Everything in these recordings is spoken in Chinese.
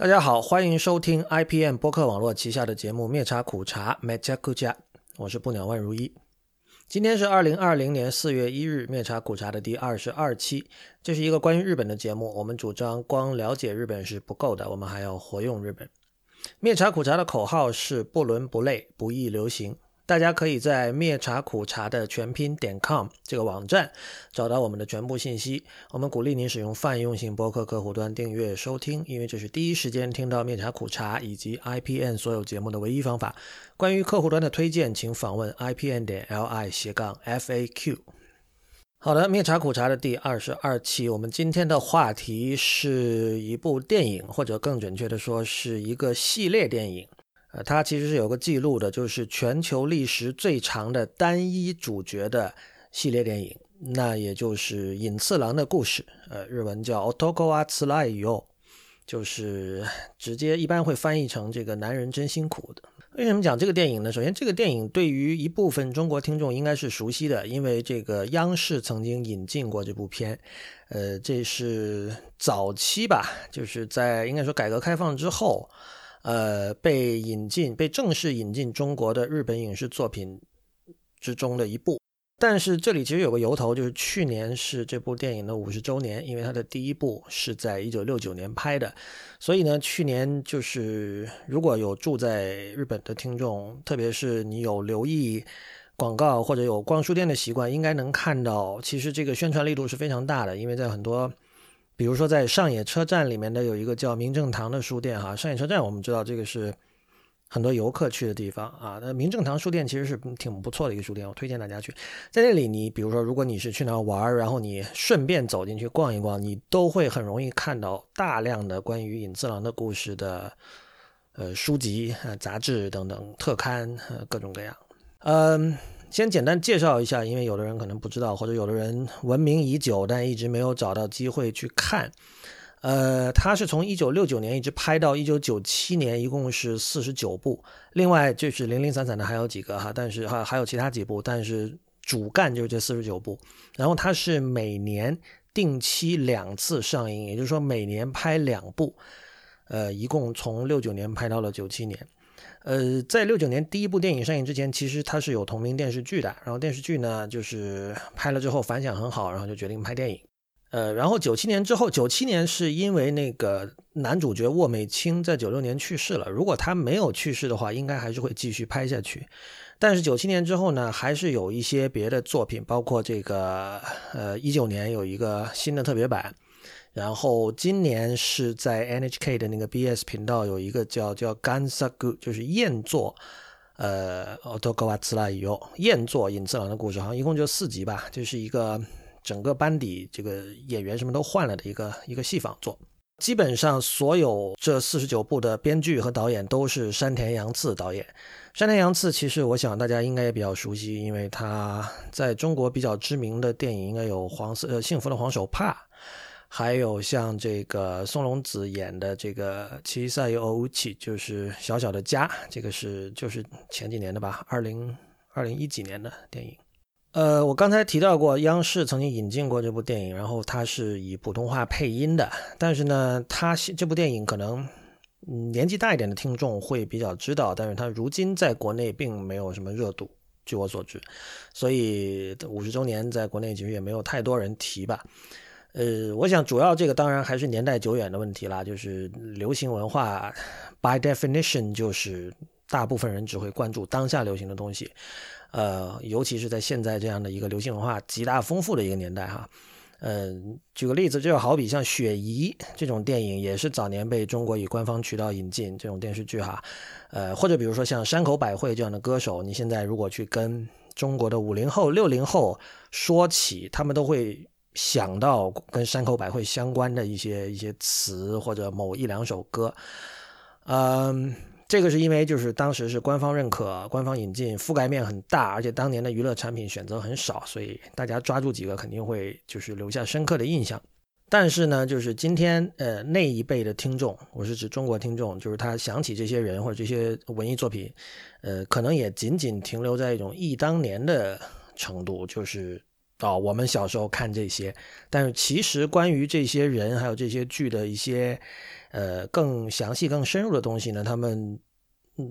大家好，欢迎收听 IPM 播客网络旗下的节目《灭茶苦茶》m e c h a k u c h a 我是不鸟万如一。今天是二零二零年四月一日，《灭茶苦茶》的第二十二期。这是一个关于日本的节目。我们主张光了解日本是不够的，我们还要活用日本。灭茶苦茶的口号是不伦不类，不易流行。大家可以在灭茶苦茶的全拼点 com 这个网站找到我们的全部信息。我们鼓励您使用泛用性播客客户端订阅收听，因为这是第一时间听到灭茶苦茶以及 IPN 所有节目的唯一方法。关于客户端的推荐，请访问 IPN 点 LI 斜杠 FAQ。好的，灭茶苦茶的第二十二期，我们今天的话题是一部电影，或者更准确的说，是一个系列电影。呃，它其实是有个记录的，就是全球历时最长的单一主角的系列电影，那也就是《隐次郎的故事》，呃，日文叫 Otoko wa t s u r a i o 就是 直接一般会翻译成这个“男人真辛苦”的。为什么讲这个电影呢？首先，这个电影对于一部分中国听众应该是熟悉的，因为这个央视曾经引进过这部片，呃，这是早期吧，就是在应该说改革开放之后。呃，被引进、被正式引进中国的日本影视作品之中的一部，但是这里其实有个由头，就是去年是这部电影的五十周年，因为它的第一部是在一九六九年拍的，所以呢，去年就是如果有住在日本的听众，特别是你有留意广告或者有逛书店的习惯，应该能看到，其实这个宣传力度是非常大的，因为在很多。比如说，在上野车站里面的有一个叫明正堂的书店，哈，上野车站我们知道这个是很多游客去的地方啊。那明正堂书店其实是挺不错的一个书店，我推荐大家去。在那里，你比如说，如果你是去那玩，然后你顺便走进去逛一逛，你都会很容易看到大量的关于隐次郎的故事的呃书籍、杂志等等特刊，各种各样。嗯。先简单介绍一下，因为有的人可能不知道，或者有的人闻名已久，但一直没有找到机会去看。呃，他是从一九六九年一直拍到一九九七年，一共是四十九部。另外就是零零散散的还有几个哈，但是哈还有其他几部，但是主干就是这四十九部。然后他是每年定期两次上映，也就是说每年拍两部。呃，一共从六九年拍到了九七年。呃，在六九年第一部电影上映之前，其实它是有同名电视剧的。然后电视剧呢，就是拍了之后反响很好，然后就决定拍电影。呃，然后九七年之后，九七年是因为那个男主角沃美清在九六年去世了。如果他没有去世的话，应该还是会继续拍下去。但是九七年之后呢，还是有一些别的作品，包括这个呃一九年有一个新的特别版。然后今年是在 NHK 的那个 BS 频道有一个叫叫 Gansagu，就是燕作，呃，Otogawa Tsurai 燕作隐次郎的故事，好像一共就四集吧，就是一个整个班底这个演员什么都换了的一个一个戏仿作。基本上所有这四十九部的编剧和导演都是山田洋次导演。山田洋次其实我想大家应该也比较熟悉，因为他在中国比较知名的电影应该有黄色呃幸福的黄手帕。还有像这个松隆子演的这个《七赛欧奇》，就是小小的家，这个是就是前几年的吧，二零二零一几年的电影。呃，我刚才提到过，央视曾经引进过这部电影，然后它是以普通话配音的。但是呢，它这部电影可能年纪大一点的听众会比较知道，但是它如今在国内并没有什么热度，据我所知。所以五十周年在国内其实也没有太多人提吧。呃，我想主要这个当然还是年代久远的问题啦，就是流行文化，by definition 就是大部分人只会关注当下流行的东西，呃，尤其是在现在这样的一个流行文化极大丰富的一个年代哈，嗯，举个例子，就好比像《雪姨》这种电影，也是早年被中国以官方渠道引进这种电视剧哈，呃，或者比如说像山口百惠这样的歌手，你现在如果去跟中国的五零后、六零后说起，他们都会。想到跟山口百惠相关的一些一些词或者某一两首歌，嗯，这个是因为就是当时是官方认可、官方引进，覆盖面很大，而且当年的娱乐产品选择很少，所以大家抓住几个肯定会就是留下深刻的印象。但是呢，就是今天呃那一辈的听众，我是指中国听众，就是他想起这些人或者这些文艺作品，呃，可能也仅仅停留在一种忆当年的程度，就是。哦，我们小时候看这些，但是其实关于这些人还有这些剧的一些呃更详细、更深入的东西呢，他们，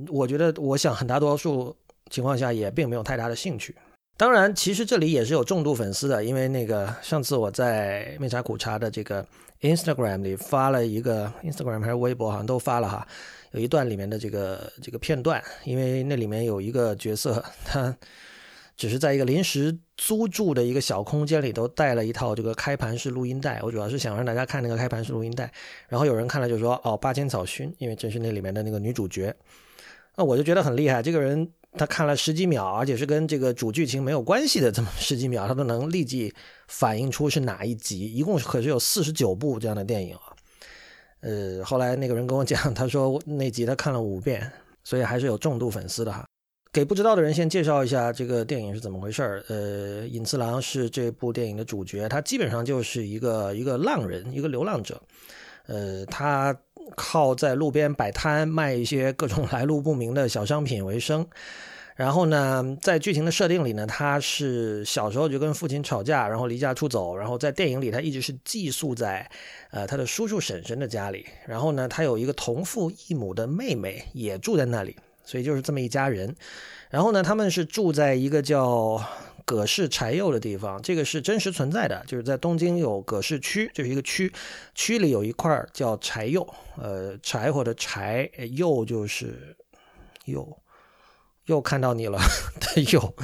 我觉得，我想很大多数情况下也并没有太大的兴趣。当然，其实这里也是有重度粉丝的，因为那个上次我在灭茶苦茶的这个 Instagram 里发了一个 Instagram 还是微博，好像都发了哈，有一段里面的这个这个片段，因为那里面有一个角色，他只是在一个临时租住的一个小空间里头带了一套这个开盘式录音带，我主要是想让大家看那个开盘式录音带，然后有人看了就说哦八千草薰，因为这是那里面的那个女主角，那我就觉得很厉害，这个人。他看了十几秒，而且是跟这个主剧情没有关系的这么 十几秒，他都能立即反映出是哪一集。一共可是有四十九部这样的电影啊。呃，后来那个人跟我讲，他说那集他看了五遍，所以还是有重度粉丝的哈。给不知道的人先介绍一下这个电影是怎么回事儿。呃，尹次郎是这部电影的主角，他基本上就是一个一个浪人，一个流浪者。呃，他。靠在路边摆摊卖一些各种来路不明的小商品为生，然后呢，在剧情的设定里呢，他是小时候就跟父亲吵架，然后离家出走，然后在电影里他一直是寄宿在，呃，他的叔叔婶婶的家里，然后呢，他有一个同父异母的妹妹也住在那里，所以就是这么一家人，然后呢，他们是住在一个叫。葛氏柴右的地方，这个是真实存在的，就是在东京有葛氏区，这是一个区，区里有一块叫柴右，呃，柴或者柴右就是右，又看到你了 的柚，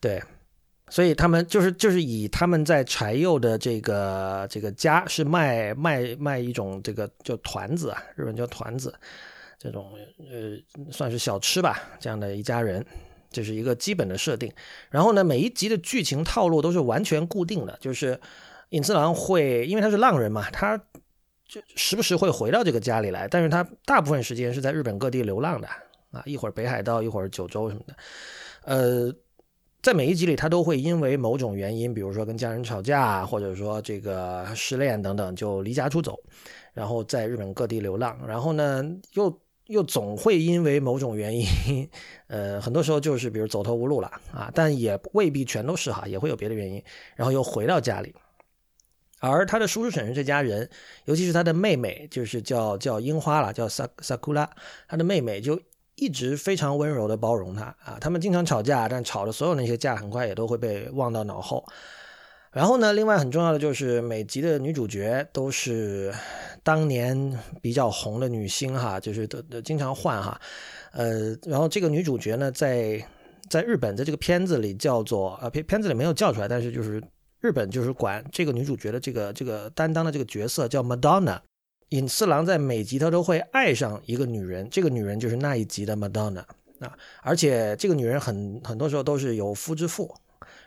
对，所以他们就是就是以他们在柴右的这个这个家是卖卖卖一种这个叫团子啊，日本叫团子，这种呃算是小吃吧，这样的一家人。这是一个基本的设定，然后呢，每一集的剧情套路都是完全固定的，就是尹次郎会，因为他是浪人嘛，他就时不时会回到这个家里来，但是他大部分时间是在日本各地流浪的啊，一会儿北海道，一会儿九州什么的，呃，在每一集里，他都会因为某种原因，比如说跟家人吵架，或者说这个失恋等等，就离家出走，然后在日本各地流浪，然后呢又。又总会因为某种原因，呃，很多时候就是比如走投无路了啊，但也未必全都是哈，也会有别的原因，然后又回到家里。而他的叔叔婶婶这家人，尤其是他的妹妹，就是叫叫樱花了，叫萨萨库拉，他的妹妹就一直非常温柔的包容他啊。他们经常吵架，但吵的所有那些架很快也都会被忘到脑后。然后呢，另外很重要的就是每集的女主角都是当年比较红的女星哈，就是都都经常换哈，呃，然后这个女主角呢，在在日本在这个片子里叫做啊片片子里没有叫出来，但是就是日本就是管这个女主角的这个这个担当的这个角色叫 Madonna，尹次郎在每集他都会爱上一个女人，这个女人就是那一集的 Madonna 啊，而且这个女人很很多时候都是有夫之妇。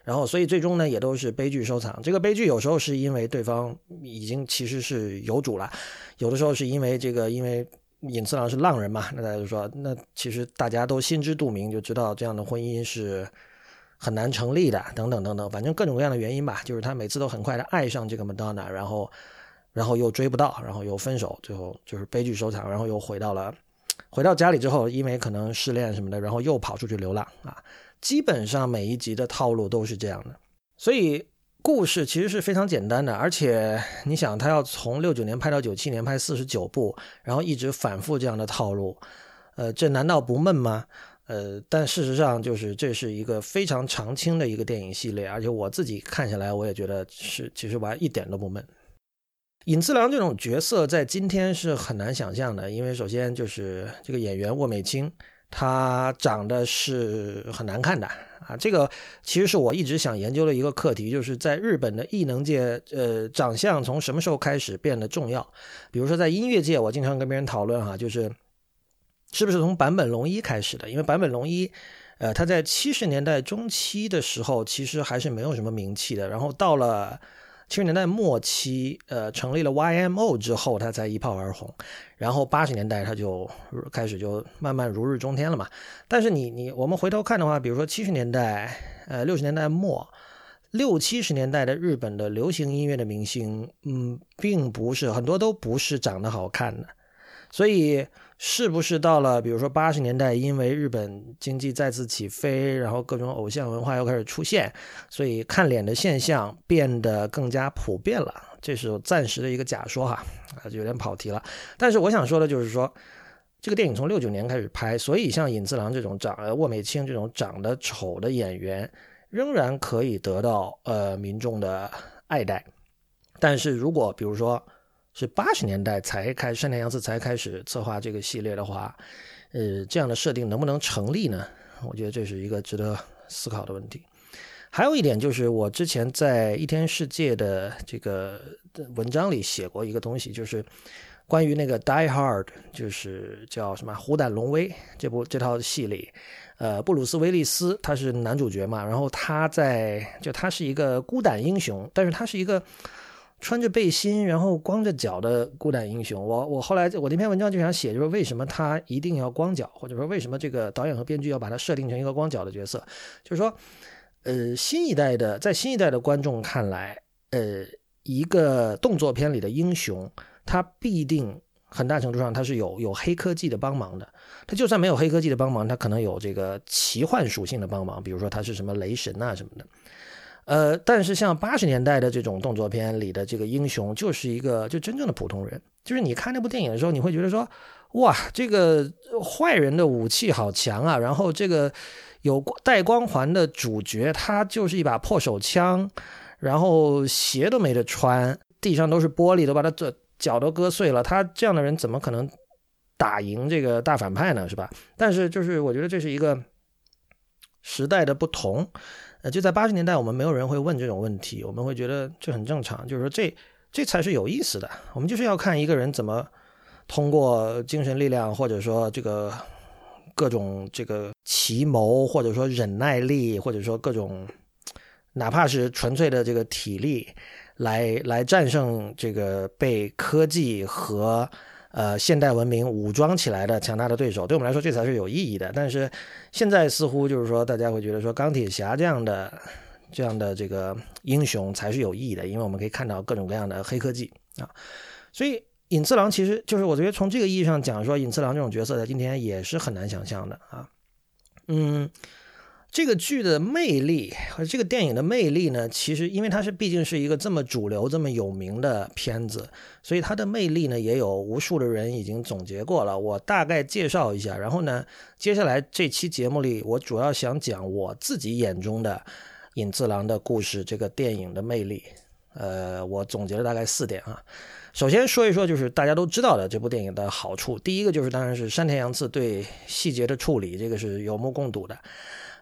然后，所以最终呢，也都是悲剧收场。这个悲剧有时候是因为对方已经其实是有主了，有的时候是因为这个，因为尹次郎是浪人嘛，那大家就说，那其实大家都心知肚明，就知道这样的婚姻是很难成立的，等等等等，反正各种各样的原因吧。就是他每次都很快的爱上这个 Madonna，然后，然后又追不到，然后又分手，最后就是悲剧收场，然后又回到了回到家里之后，因为可能失恋什么的，然后又跑出去流浪啊。基本上每一集的套路都是这样的，所以故事其实是非常简单的。而且你想，他要从六九年拍到九七年，拍四十九部，然后一直反复这样的套路，呃，这难道不闷吗？呃，但事实上就是这是一个非常常青的一个电影系列，而且我自己看下来，我也觉得是其实玩一点都不闷。尹次郎这种角色在今天是很难想象的，因为首先就是这个演员沃美清。他长得是很难看的啊，这个其实是我一直想研究的一个课题，就是在日本的艺能界，呃，长相从什么时候开始变得重要？比如说在音乐界，我经常跟别人讨论哈，就是是不是从坂本龙一开始的？因为坂本龙一，呃，他在七十年代中期的时候其实还是没有什么名气的，然后到了。七十年代末期，呃，成立了 YMO 之后，他才一炮而红。然后八十年代他就开始就慢慢如日中天了嘛。但是你你我们回头看的话，比如说七十年代，呃，六十年代末，六七十年代的日本的流行音乐的明星，嗯，并不是很多都不是长得好看的，所以。是不是到了，比如说八十年代，因为日本经济再次起飞，然后各种偶像文化又开始出现，所以看脸的现象变得更加普遍了。这是暂时的一个假说哈，啊，就有点跑题了。但是我想说的就是说，这个电影从六九年开始拍，所以像尹次郎这种长呃沃美清这种长得丑的演员，仍然可以得到呃民众的爱戴。但是如果比如说是八十年代才开山田洋次才开始策划这个系列的话，呃，这样的设定能不能成立呢？我觉得这是一个值得思考的问题。还有一点就是，我之前在一天世界的这个文章里写过一个东西，就是关于那个《Die Hard》，就是叫什么《虎胆龙威》这部这套戏里，呃，布鲁斯威利斯他是男主角嘛，然后他在就他是一个孤胆英雄，但是他是一个穿着背心然后光着脚的孤胆英雄。我我后来我那篇文章就想写，就是为什么他一定要光脚，或者说为什么这个导演和编剧要把他设定成一个光脚的角色，就是说。呃，新一代的，在新一代的观众看来，呃，一个动作片里的英雄，他必定很大程度上他是有有黑科技的帮忙的。他就算没有黑科技的帮忙，他可能有这个奇幻属性的帮忙，比如说他是什么雷神啊什么的。呃，但是像八十年代的这种动作片里的这个英雄，就是一个就真正的普通人。就是你看那部电影的时候，你会觉得说，哇，这个坏人的武器好强啊，然后这个。有带光环的主角，他就是一把破手枪，然后鞋都没得穿，地上都是玻璃，都把他这脚都割碎了。他这样的人怎么可能打赢这个大反派呢？是吧？但是就是我觉得这是一个时代的不同。呃，就在八十年代，我们没有人会问这种问题，我们会觉得这很正常。就是说，这这才是有意思的。我们就是要看一个人怎么通过精神力量，或者说这个。各种这个奇谋，或者说忍耐力，或者说各种，哪怕是纯粹的这个体力，来来战胜这个被科技和呃现代文明武装起来的强大的对手，对我们来说这才是有意义的。但是现在似乎就是说，大家会觉得说钢铁侠这样的这样的这个英雄才是有意义的，因为我们可以看到各种各样的黑科技啊，所以。尹次郎其实就是我觉得从这个意义上讲，说尹次郎这种角色在今天也是很难想象的啊。嗯，这个剧的魅力和这个电影的魅力呢，其实因为它是毕竟是一个这么主流、这么有名的片子，所以它的魅力呢也有无数的人已经总结过了。我大概介绍一下，然后呢，接下来这期节目里，我主要想讲我自己眼中的尹次郎的故事，这个电影的魅力。呃，我总结了大概四点啊。首先说一说，就是大家都知道的这部电影的好处。第一个就是，当然是山田洋次对细节的处理，这个是有目共睹的。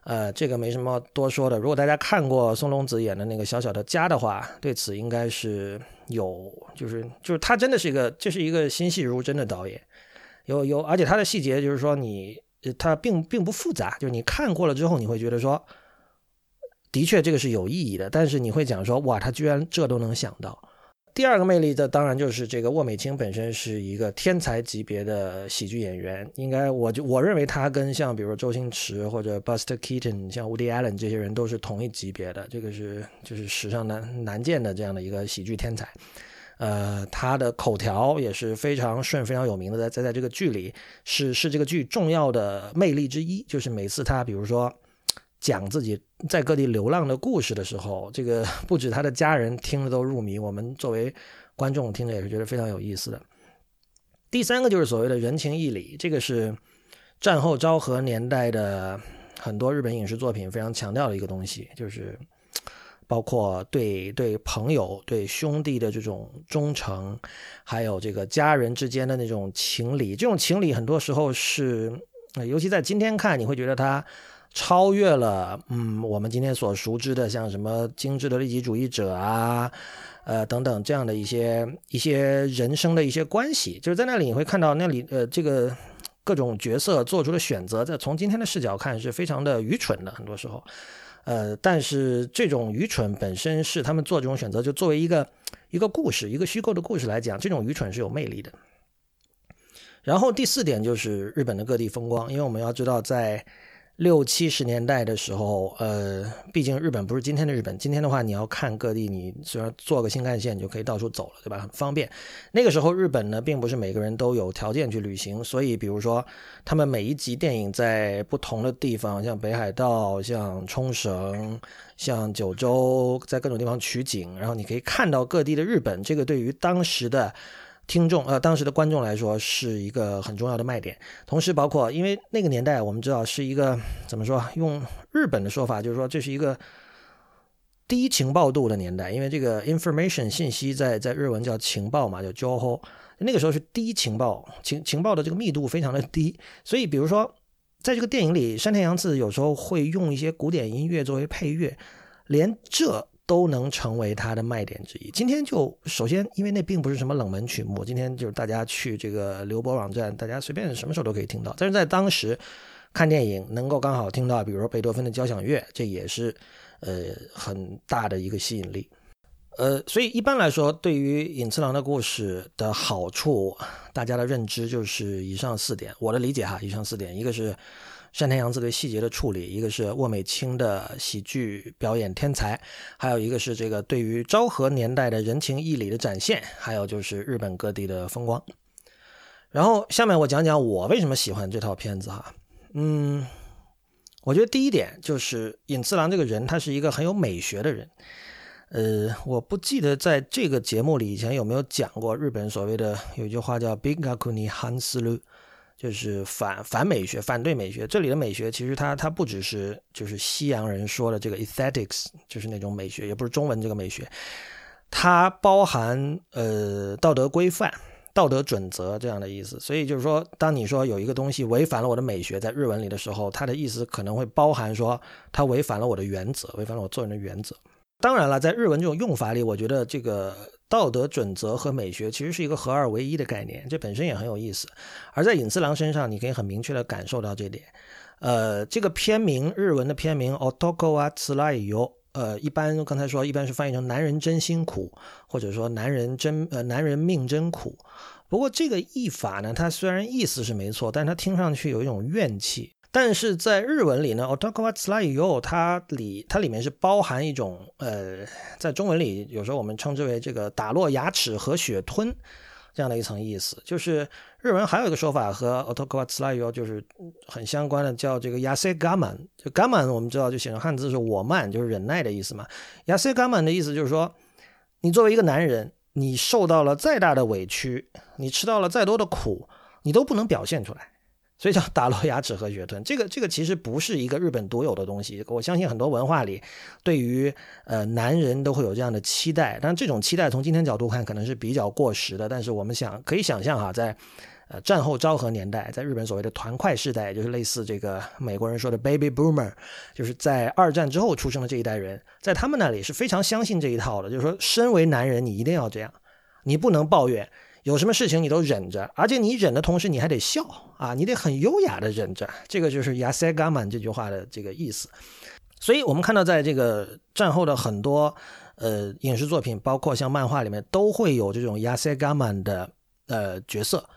呃，这个没什么多说的。如果大家看过松隆子演的那个《小小的家》的话，对此应该是有，就是就是他真的是一个，这是一个心细如针的导演。有有，而且他的细节就是说，你他并并不复杂，就是你看过了之后，你会觉得说，的确这个是有意义的。但是你会讲说，哇，他居然这都能想到。第二个魅力的当然就是这个沃美清本身是一个天才级别的喜剧演员，应该我就我认为他跟像比如说周星驰或者 Buster Keaton、像 Woody Allen 这些人都是同一级别的，这个是就是史上难难见的这样的一个喜剧天才。呃，他的口条也是非常顺、非常有名的，在在在这个剧里是是这个剧重要的魅力之一，就是每次他比如说。讲自己在各地流浪的故事的时候，这个不止他的家人听了都入迷，我们作为观众听着也是觉得非常有意思的。第三个就是所谓的人情义理，这个是战后昭和年代的很多日本影视作品非常强调的一个东西，就是包括对对朋友、对兄弟的这种忠诚，还有这个家人之间的那种情理。这种情理很多时候是，尤其在今天看，你会觉得他。超越了，嗯，我们今天所熟知的像什么精致的利己主义者啊，呃等等这样的一些一些人生的一些关系，就是在那里你会看到那里呃这个各种角色做出的选择，在从今天的视角看是非常的愚蠢的，很多时候，呃，但是这种愚蠢本身是他们做这种选择，就作为一个一个故事，一个虚构的故事来讲，这种愚蠢是有魅力的。然后第四点就是日本的各地风光，因为我们要知道在六七十年代的时候，呃，毕竟日本不是今天的日本。今天的话，你要看各地，你虽然坐个新干线你就可以到处走了，对吧？很方便。那个时候，日本呢，并不是每个人都有条件去旅行，所以，比如说，他们每一集电影在不同的地方，像北海道、像冲绳、像九州，在各种地方取景，然后你可以看到各地的日本。这个对于当时的。听众呃，当时的观众来说是一个很重要的卖点，同时包括因为那个年代我们知道是一个怎么说，用日本的说法就是说这是一个低情报度的年代，因为这个 information 信息在在日文叫情报嘛，叫 joho，那个时候是低情报情情报的这个密度非常的低，所以比如说在这个电影里，山田洋次有时候会用一些古典音乐作为配乐，连这。都能成为它的卖点之一。今天就首先，因为那并不是什么冷门曲目，今天就是大家去这个流播网站，大家随便什么时候都可以听到。但是在当时看电影能够刚好听到，比如说贝多芬的交响乐，这也是呃很大的一个吸引力。呃，所以一般来说，对于隐次郎的故事的好处，大家的认知就是以上四点。我的理解哈，以上四点，一个是。山田洋子对细节的处理，一个是沃美清的喜剧表演天才，还有一个是这个对于昭和年代的人情义理的展现，还有就是日本各地的风光。然后下面我讲讲我为什么喜欢这套片子哈。嗯，我觉得第一点就是尹次郎这个人，他是一个很有美学的人。呃，我不记得在这个节目里以前有没有讲过日本所谓的有一句话叫 “bigakuni hansu”。就是反反美学，反对美学。这里的美学其实它它不只是就是西洋人说的这个 aesthetics，就是那种美学，也不是中文这个美学，它包含呃道德规范、道德准则这样的意思。所以就是说，当你说有一个东西违反了我的美学，在日文里的时候，它的意思可能会包含说它违反了我的原则，违反了我做人的原则。当然了，在日文这种用法里，我觉得这个。道德准则和美学其实是一个合二为一的概念，这本身也很有意思。而在尹次郎身上，你可以很明确的感受到这点。呃，这个片名日文的片名 “Otoko wa tsurai 呃，一般刚才说一般是翻译成“男人真辛苦”或者说“男人真呃男人命真苦”。不过这个译法呢，它虽然意思是没错，但它听上去有一种怨气。但是在日文里呢，otokawa tsurai yo，它里它里面是包含一种呃，在中文里有时候我们称之为这个打落牙齿和血吞这样的一层意思。就是日文还有一个说法和 otoko wa tsurai yo 就是很相关的，叫这个 yase gaman。就 gaman 我们知道就写成汉字是我慢，就是忍耐的意思嘛。yase gaman 的意思就是说，你作为一个男人，你受到了再大的委屈，你吃到了再多的苦，你都不能表现出来。所以叫打落牙齿和血吞，这个这个其实不是一个日本独有的东西。我相信很多文化里，对于呃男人都会有这样的期待，但这种期待从今天角度看可能是比较过时的。但是我们想可以想象哈，在呃战后昭和年代，在日本所谓的团块世代，就是类似这个美国人说的 baby boomer，就是在二战之后出生的这一代人，在他们那里是非常相信这一套的，就是说身为男人你一定要这样，你不能抱怨。有什么事情你都忍着，而且你忍的同时你还得笑啊，你得很优雅的忍着，这个就是 “yase gaman” 这句话的这个意思。所以我们看到，在这个战后的很多呃影视作品，包括像漫画里面，都会有这种 “yase gaman” 的呃角色。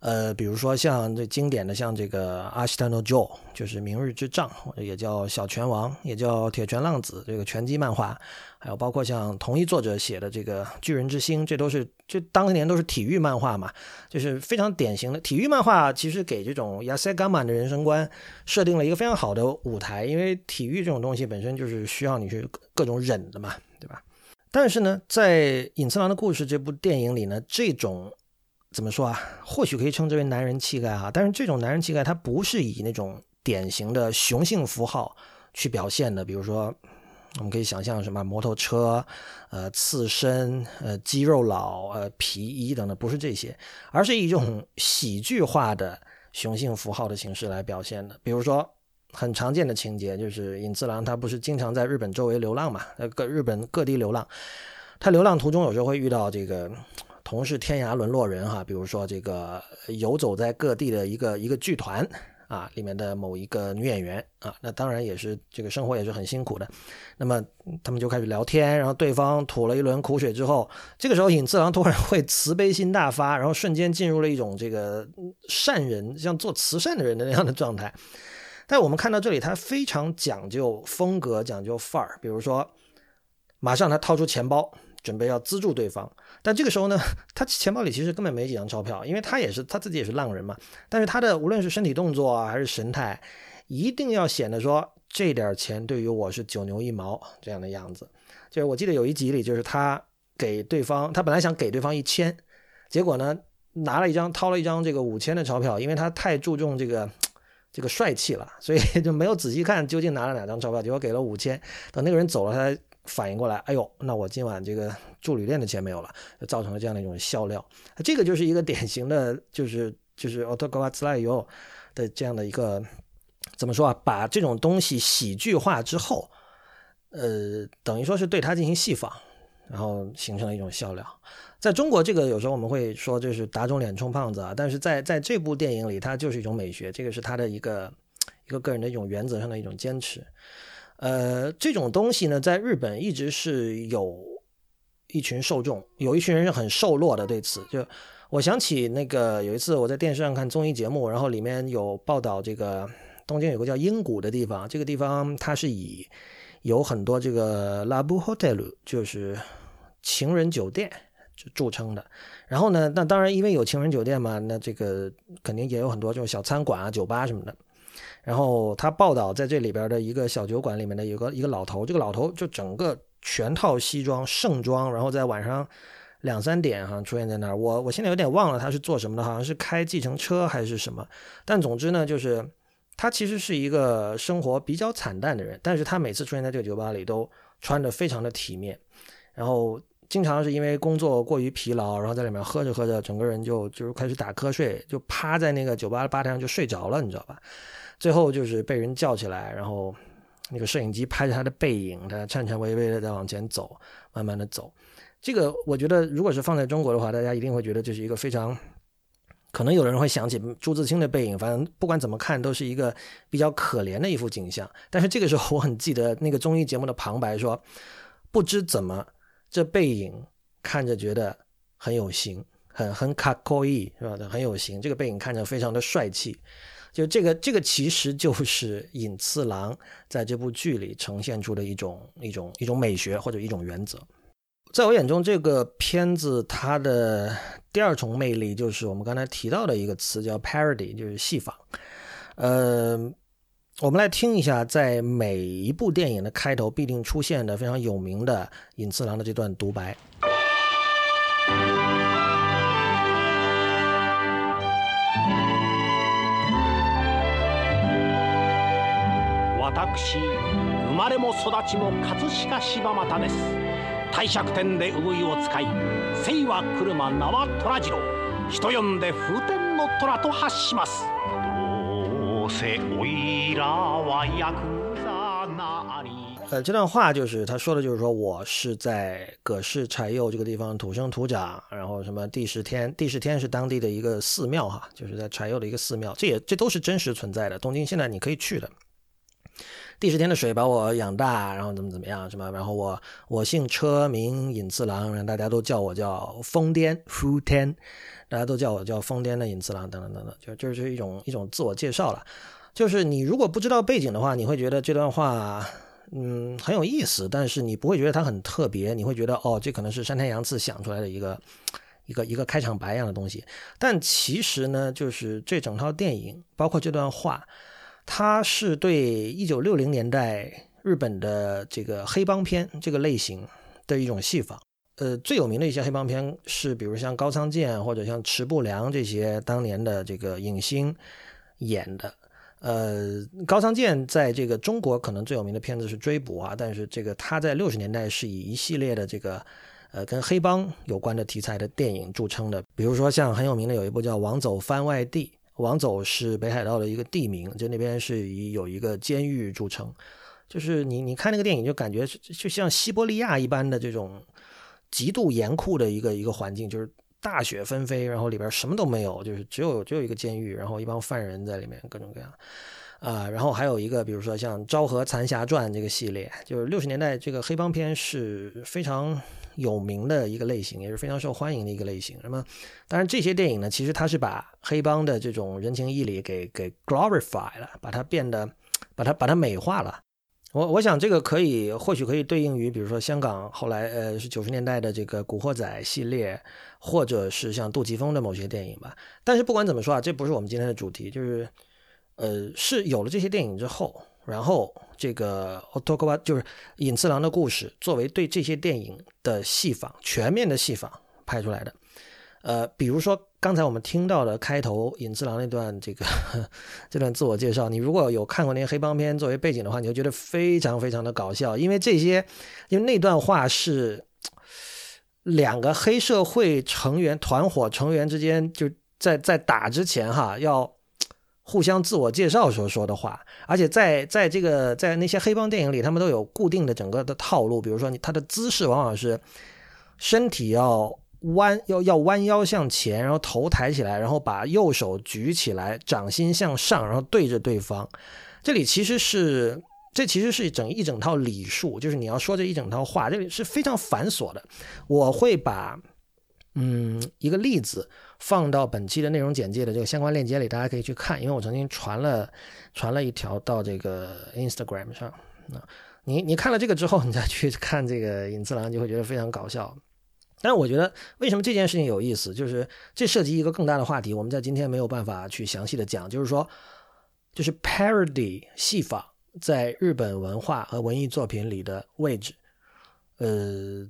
呃，比如说像这经典的，像这个《阿西特诺乔》，就是《明日之杖》，也叫《小拳王》，也叫《铁拳浪子》这个拳击漫画，还有包括像同一作者写的这个《巨人之星》，这都是这当年都是体育漫画嘛，就是非常典型的体育漫画。其实给这种亚塞伽满的人生观设定了一个非常好的舞台，因为体育这种东西本身就是需要你去各种忍的嘛，对吧？但是呢，在《隐次郎的故事》这部电影里呢，这种。怎么说啊？或许可以称之为男人气概啊，但是这种男人气概，它不是以那种典型的雄性符号去表现的。比如说，我们可以想象什么摩托车、呃刺身、呃肌肉佬、呃皮衣等等，不是这些，而是以一种喜剧化的雄性符号的形式来表现的。比如说，很常见的情节就是尹次郎他不是经常在日本周围流浪嘛，呃各日本各地流浪，他流浪途中有时候会遇到这个。同是天涯沦落人哈，比如说这个游走在各地的一个一个剧团啊，里面的某一个女演员啊，那当然也是这个生活也是很辛苦的。那么他们就开始聊天，然后对方吐了一轮苦水之后，这个时候尹次郎突然会慈悲心大发，然后瞬间进入了一种这个善人，像做慈善的人的那样的状态。但我们看到这里，他非常讲究风格，讲究范儿。比如说，马上他掏出钱包，准备要资助对方。但这个时候呢，他钱包里其实根本没几张钞票，因为他也是他自己也是浪人嘛。但是他的无论是身体动作啊，还是神态，一定要显得说这点钱对于我是九牛一毛这样的样子。就是我记得有一集里，就是他给对方，他本来想给对方一千，结果呢拿了一张掏了一张这个五千的钞票，因为他太注重这个这个帅气了，所以就没有仔细看究竟拿了哪张钞票，结果给了五千。等那个人走了，他才。反应过来，哎呦，那我今晚这个助理链的钱没有了，就 造成了这样的一种笑料。这个就是一个典型的，就是就是奥特高瓦兹莱尤的这样的一个怎么说啊？把这种东西喜剧化之后，呃，等于说是对他进行戏仿，然后形成了一种笑料。在中国，这个有时候我们会说就是打肿脸充胖子啊，但是在在这部电影里，它就是一种美学，这个是他的一个一个个人的一种原则上的一种坚持。呃，这种东西呢，在日本一直是有一群受众，有一群人是很瘦弱的。对此，就我想起那个有一次我在电视上看综艺节目，然后里面有报道，这个东京有个叫英谷的地方，这个地方它是以有很多这个 love hotel，就是情人酒店就著称的。然后呢，那当然因为有情人酒店嘛，那这个肯定也有很多这种小餐馆啊、酒吧什么的。然后他报道，在这里边的一个小酒馆里面的，有个一个老头，这个老头就整个全套西装盛装，然后在晚上两三点哈出现在那儿。我我现在有点忘了他是做什么的，好像是开计程车还是什么。但总之呢，就是他其实是一个生活比较惨淡的人，但是他每次出现在这个酒吧里都穿的非常的体面，然后经常是因为工作过于疲劳，然后在里面喝着喝着，整个人就就是开始打瞌睡，就趴在那个酒吧的吧台上就睡着了，你知道吧？最后就是被人叫起来，然后那个摄影机拍着他的背影，他颤颤巍巍的在往前走，慢慢的走。这个我觉得，如果是放在中国的话，大家一定会觉得这是一个非常，可能有的人会想起朱自清的背影。反正不管怎么看，都是一个比较可怜的一幅景象。但是这个时候，我很记得那个综艺节目的旁白说：“不知怎么，这背影看着觉得很有型，很很卡可以，是吧？很有型，这个背影看着非常的帅气。”就这个，这个其实就是隐次郎在这部剧里呈现出的一种一种一种美学或者一种原则。在我眼中，这个片子它的第二重魅力就是我们刚才提到的一个词，叫 parody，就是戏仿。呃，我们来听一下，在每一部电影的开头必定出现的非常有名的隐次郎的这段独白。私生まれも育ちも葛飾柴又です帝釈天で産湯を使い姓は車名は虎次郎人呼んで風天の虎と発しますどうせおいらはヤクザなり呃，这段话就是他说的，就是说我是在葛饰柴又这个地方土生土长，然后什么第十天，第十天是当地的一个寺庙哈，就是在柴又的一个寺庙，这也这都是真实存在的。东京现在你可以去的。第十天的水把我养大，然后怎么怎么样，什么？然后我我姓车名隐次郎，然后大家都叫我叫疯癫 f u 天，大家都叫我叫疯癫的隐次郎，等等等等，就就是一种一种自我介绍了。就是你如果不知道背景的话，你会觉得这段话嗯很有意思，但是你不会觉得它很特别，你会觉得哦，这可能是山田洋次想出来的一个一个一个开场白一样的东西。但其实呢，就是这整套电影，包括这段话。它是对一九六零年代日本的这个黑帮片这个类型的一种戏仿。呃，最有名的一些黑帮片是，比如像高仓健或者像池部良这些当年的这个影星演的。呃，高仓健在这个中国可能最有名的片子是《追捕》啊，但是这个他在六十年代是以一系列的这个呃跟黑帮有关的题材的电影著称的，比如说像很有名的有一部叫《王走番外地》。王走是北海道的一个地名，就那边是以有一个监狱著称。就是你你看那个电影，就感觉就像西伯利亚一般的这种极度严酷的一个一个环境，就是大雪纷飞，然后里边什么都没有，就是只有只有一个监狱，然后一帮犯人在里面各种各样。啊，然后还有一个，比如说像《昭和残侠传》这个系列，就是六十年代这个黑帮片是非常有名的一个类型，也是非常受欢迎的一个类型。那么，当然这些电影呢，其实它是把黑帮的这种人情义理给给 glorify 了，把它变得把它把它美化了。我我想这个可以或许可以对应于，比如说香港后来呃是九十年代的这个《古惑仔》系列，或者是像杜琪峰的某些电影吧。但是不管怎么说啊，这不是我们今天的主题，就是呃是有了这些电影之后，然后这个《Otoko》就是隐次郎的故事，作为对这些电影的戏仿，全面的戏仿拍出来的。呃，比如说刚才我们听到的开头隐次郎那段这个 这段自我介绍，你如果有看过那些黑帮片作为背景的话，你就觉得非常非常的搞笑，因为这些，因为那段话是两个黑社会成员团伙成员之间就在在打之前哈要互相自我介绍时候说的话，而且在在这个在那些黑帮电影里，他们都有固定的整个的套路，比如说你他的姿势往往是身体要。弯要要弯腰向前，然后头抬起来，然后把右手举起来，掌心向上，然后对着对方。这里其实是这其实是整一整套礼数，就是你要说这一整套话，这里是非常繁琐的。我会把嗯一个例子放到本期的内容简介的这个相关链接里，大家可以去看，因为我曾经传了传了一条到这个 Instagram 上。那你你看了这个之后，你再去看这个尹次郎，就会觉得非常搞笑。但是我觉得，为什么这件事情有意思？就是这涉及一个更大的话题，我们在今天没有办法去详细的讲。就是说，就是 parody 戏法在日本文化和文艺作品里的位置，呃，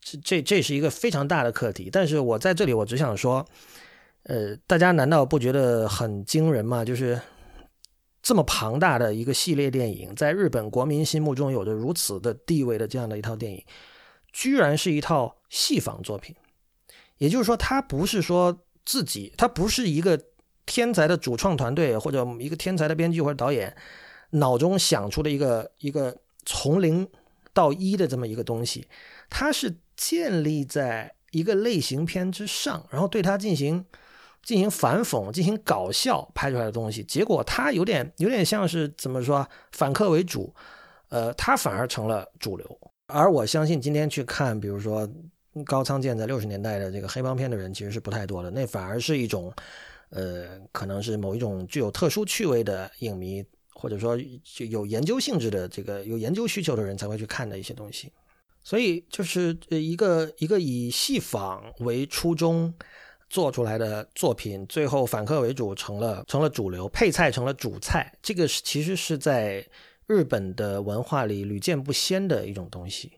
这这这是一个非常大的课题。但是我在这里，我只想说，呃，大家难道不觉得很惊人吗？就是这么庞大的一个系列电影，在日本国民心目中有着如此的地位的这样的一套电影。居然是一套戏仿作品，也就是说，他不是说自己，他不是一个天才的主创团队或者一个天才的编剧或者导演脑中想出的一个一个从零到一的这么一个东西，它是建立在一个类型片之上，然后对它进行进行反讽、进行搞笑拍出来的东西，结果它有点有点像是怎么说反客为主，呃，它反而成了主流。而我相信，今天去看，比如说高仓健在六十年代的这个黑帮片的人，其实是不太多的。那反而是一种，呃，可能是某一种具有特殊趣味的影迷，或者说就有研究性质的这个有研究需求的人才会去看的一些东西。所以，就是一个一个以戏仿为初衷做出来的作品，最后反客为主成了成了主流，配菜成了主菜。这个是其实是在。日本的文化里屡见不鲜的一种东西，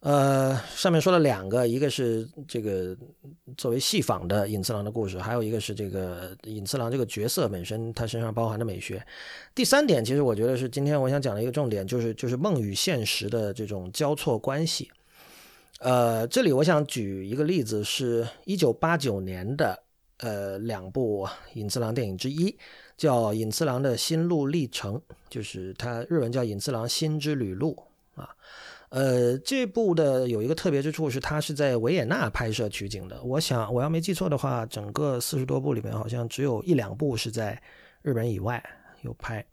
呃，上面说了两个，一个是这个作为戏仿的隐次郎的故事，还有一个是这个隐次郎这个角色本身他身上包含的美学。第三点，其实我觉得是今天我想讲的一个重点，就是就是梦与现实的这种交错关系。呃，这里我想举一个例子，是一九八九年的呃两部隐次郎电影之一。叫隐次郎的心路历程，就是他日文叫隐次郎心之旅路啊。呃，这部的有一个特别之处是，它是在维也纳拍摄取景的。我想我要没记错的话，整个四十多部里面，好像只有一两部是在日本以外有拍。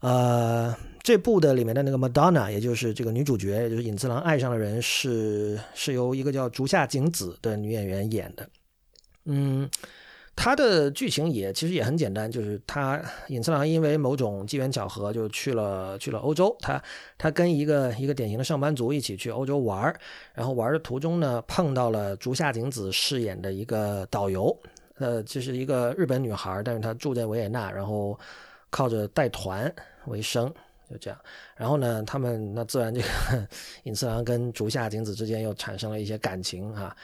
呃，这部的里面的那个 Madonna，也就是这个女主角，也就是尹次郎爱上的人，是是由一个叫竹下景子的女演员演的。嗯。他的剧情也其实也很简单，就是他尹次郎因为某种机缘巧合就去了去了欧洲，他他跟一个一个典型的上班族一起去欧洲玩然后玩的途中呢碰到了竹下景子饰演的一个导游，呃，就是一个日本女孩，但是她住在维也纳，然后靠着带团为生，就这样。然后呢，他们那自然这个尹次郎跟竹下景子之间又产生了一些感情啊。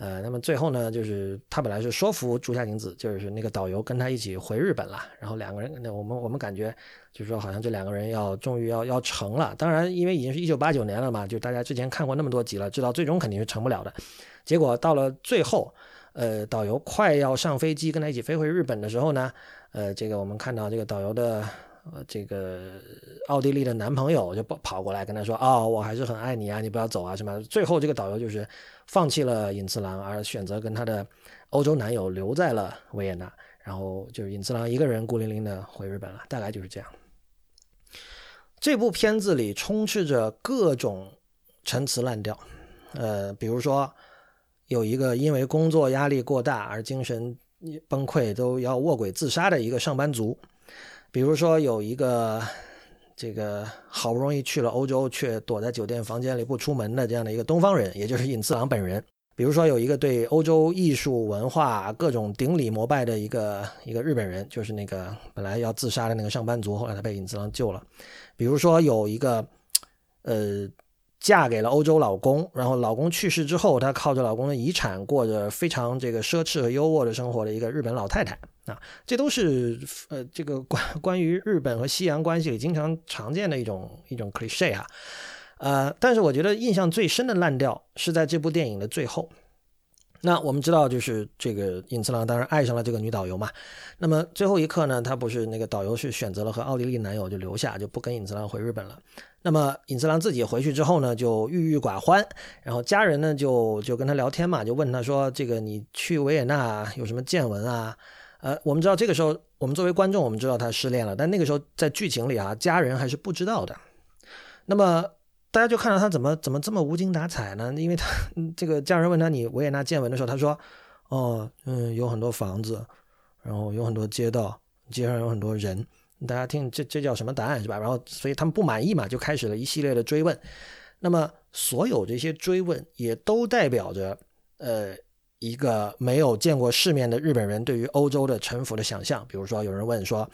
呃，那么最后呢，就是他本来是说服竹下景子，就是那个导游跟他一起回日本了。然后两个人，那我们我们感觉就是说，好像这两个人要终于要要成了。当然，因为已经是一九八九年了嘛，就大家之前看过那么多集了，知道最终肯定是成不了的。结果到了最后，呃，导游快要上飞机跟他一起飞回日本的时候呢，呃，这个我们看到这个导游的。呃，这个奥地利的男朋友就跑跑过来跟他说：“哦，我还是很爱你啊，你不要走啊，什么？”最后这个导游就是放弃了尹次郎，而选择跟他的欧洲男友留在了维也纳，然后就是尹次郎一个人孤零零的回日本了，大概就是这样。这部片子里充斥着各种陈词滥调，呃，比如说有一个因为工作压力过大而精神崩溃都要卧轨自杀的一个上班族。比如说有一个这个好不容易去了欧洲，却躲在酒店房间里不出门的这样的一个东方人，也就是尹次郎本人。比如说有一个对欧洲艺术文化各种顶礼膜拜的一个一个日本人，就是那个本来要自杀的那个上班族，后来他被尹次郎救了。比如说有一个呃。嫁给了欧洲老公，然后老公去世之后，她靠着老公的遗产过着非常这个奢侈和优渥的生活的一个日本老太太啊，这都是呃这个关关于日本和西洋关系里经常常见的一种一种 cliche 啊，呃，但是我觉得印象最深的烂掉是在这部电影的最后。那我们知道，就是这个尹次郎当然爱上了这个女导游嘛。那么最后一刻呢，他不是那个导游是选择了和奥地利男友就留下，就不跟尹次郎回日本了。那么尹次郎自己回去之后呢，就郁郁寡欢。然后家人呢，就就跟他聊天嘛，就问他说：“这个你去维也纳有什么见闻啊？”呃，我们知道这个时候，我们作为观众，我们知道他失恋了，但那个时候在剧情里啊，家人还是不知道的。那么。大家就看到他怎么怎么这么无精打采呢？因为他这个家人问他你维也纳见闻的时候，他说：“哦，嗯，有很多房子，然后有很多街道，街上有很多人。”大家听这这叫什么答案是吧？然后所以他们不满意嘛，就开始了一系列的追问。那么所有这些追问也都代表着呃一个没有见过世面的日本人对于欧洲的臣服的想象。比如说有人问说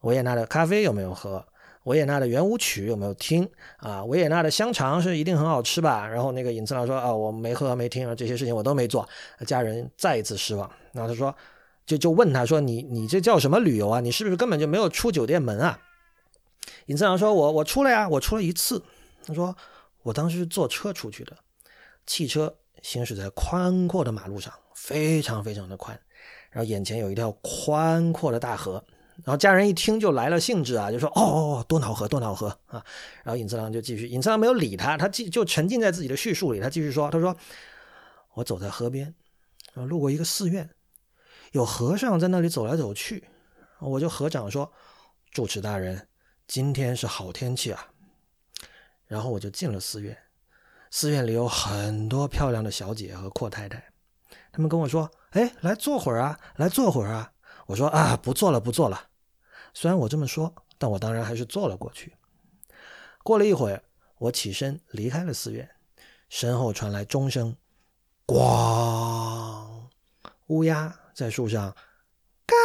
维也纳的咖啡有没有喝？维也纳的圆舞曲有没有听啊？维也纳的香肠是一定很好吃吧？然后那个尹次郎说啊，我没喝没听啊，这些事情我都没做，家人再一次失望。然后他说，就就问他说，你你这叫什么旅游啊？你是不是根本就没有出酒店门啊？尹次郎说，我我出了呀，我出了一次。他说，我当时是坐车出去的，汽车行驶在宽阔的马路上，非常非常的宽，然后眼前有一条宽阔的大河。然后家人一听就来了兴致啊，就说：“哦，多瑙河，多瑙河啊！”然后尹次郎就继续，尹次郎没有理他，他继就沉浸在自己的叙述里。他继续说：“他说我走在河边，然后路过一个寺院，有和尚在那里走来走去，我就合掌说：‘住持大人，今天是好天气啊。’然后我就进了寺院，寺院里有很多漂亮的小姐和阔太太，他们跟我说：‘哎，来坐会儿啊，来坐会儿啊。’我说：‘啊，不坐了，不坐了。’虽然我这么说，但我当然还是坐了过去。过了一会儿，我起身离开了寺院，身后传来钟声，咣，乌鸦在树上嘎